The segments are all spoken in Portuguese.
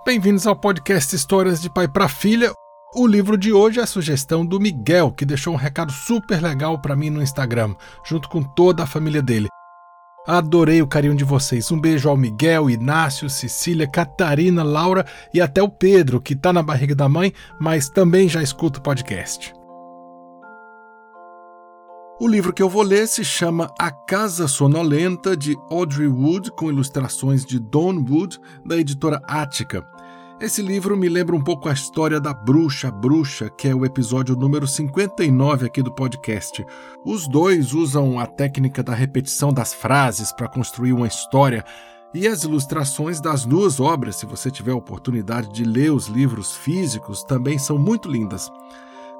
Bem-vindos ao podcast Histórias de Pai para Filha. O livro de hoje é a sugestão do Miguel, que deixou um recado super legal para mim no Instagram, junto com toda a família dele. Adorei o carinho de vocês. Um beijo ao Miguel, Inácio, Cecília, Catarina, Laura e até o Pedro, que está na barriga da mãe, mas também já escuta o podcast. O livro que eu vou ler se chama A Casa Sonolenta, de Audrey Wood, com ilustrações de Don Wood, da editora Ática. Esse livro me lembra um pouco a história da Bruxa Bruxa, que é o episódio número 59 aqui do podcast. Os dois usam a técnica da repetição das frases para construir uma história. E as ilustrações das duas obras, se você tiver a oportunidade de ler os livros físicos, também são muito lindas.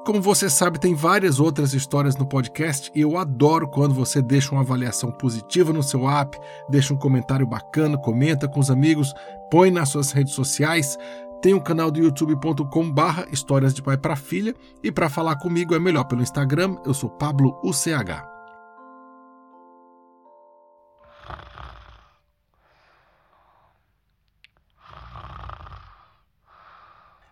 Como você sabe, tem várias outras histórias no podcast e eu adoro quando você deixa uma avaliação positiva no seu app, deixa um comentário bacana, comenta com os amigos, põe nas suas redes sociais. Tem o um canal do youtube.com barra Histórias de Pai para Filha e para falar comigo é melhor pelo Instagram, eu sou Pablo UCH.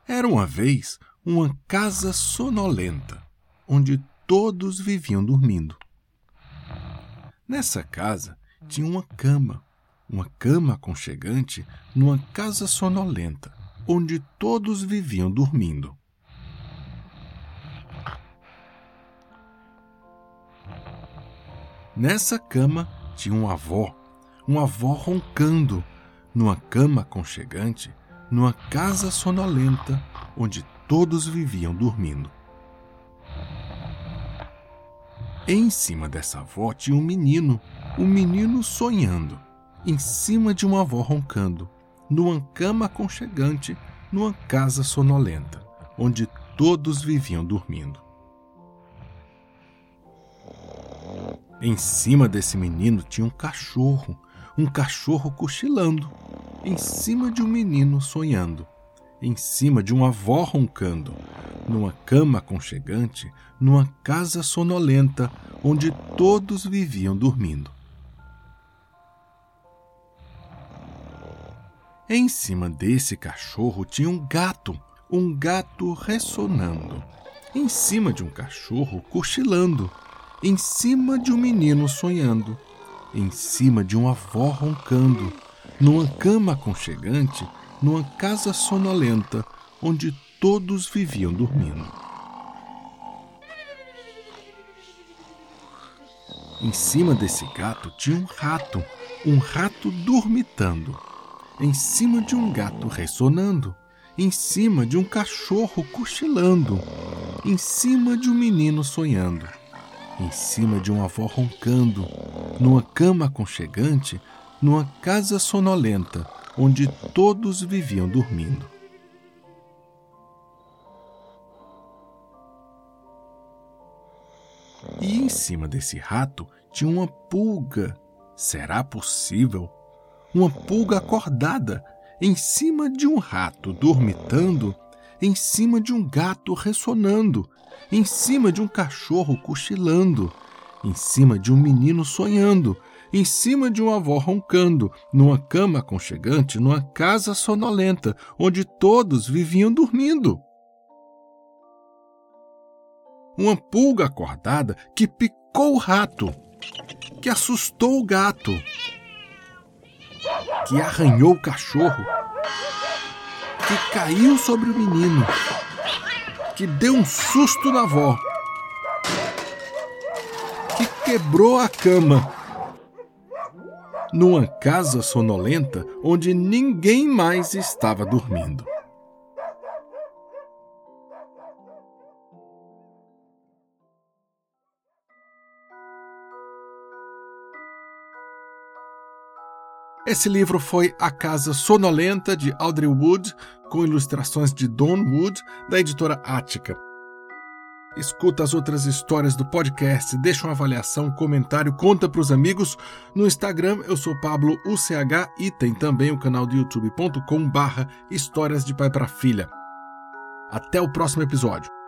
Era uma vez uma casa sonolenta, onde todos viviam dormindo. Nessa casa tinha uma cama, uma cama aconchegante numa casa sonolenta, onde todos viviam dormindo. Nessa cama tinha uma avó, uma avó roncando, numa cama aconchegante, numa casa sonolenta, onde todos viviam dormindo. Em cima dessa avó tinha um menino, um menino sonhando, em cima de uma avó roncando, numa cama aconchegante, numa casa sonolenta, onde todos viviam dormindo. Em cima desse menino tinha um cachorro, um cachorro cochilando, em cima de um menino sonhando em cima de uma avó roncando, numa cama aconchegante, numa casa sonolenta onde todos viviam dormindo. Em cima desse cachorro tinha um gato, um gato ressonando. Em cima de um cachorro cochilando. Em cima de um menino sonhando. Em cima de uma avó roncando. Numa cama aconchegante, numa casa sonolenta onde todos viviam dormindo. Em cima desse gato tinha um rato, um rato dormitando. Em cima de um gato ressonando. Em cima de um cachorro cochilando. Em cima de um menino sonhando. Em cima de uma avó roncando. Numa cama aconchegante, numa casa sonolenta onde todos viviam dormindo. E em cima desse rato tinha uma pulga. Será possível? Uma pulga acordada em cima de um rato dormitando, em cima de um gato ressonando, em cima de um cachorro cochilando, em cima de um menino sonhando, em cima de uma avó roncando, numa cama aconchegante, numa casa sonolenta, onde todos viviam dormindo. Uma pulga acordada que picou o rato, que assustou o gato, que arranhou o cachorro, que caiu sobre o menino, que deu um susto na avó, que quebrou a cama numa casa sonolenta onde ninguém mais estava dormindo. Esse livro foi A Casa Sonolenta, de Audrey Wood, com ilustrações de Don Wood, da editora Ática. Escuta as outras histórias do podcast, deixa uma avaliação, comentário, conta para os amigos. No Instagram eu sou Pablo UCH e tem também o canal do youtube.com barra Histórias de Pai para Filha. Até o próximo episódio.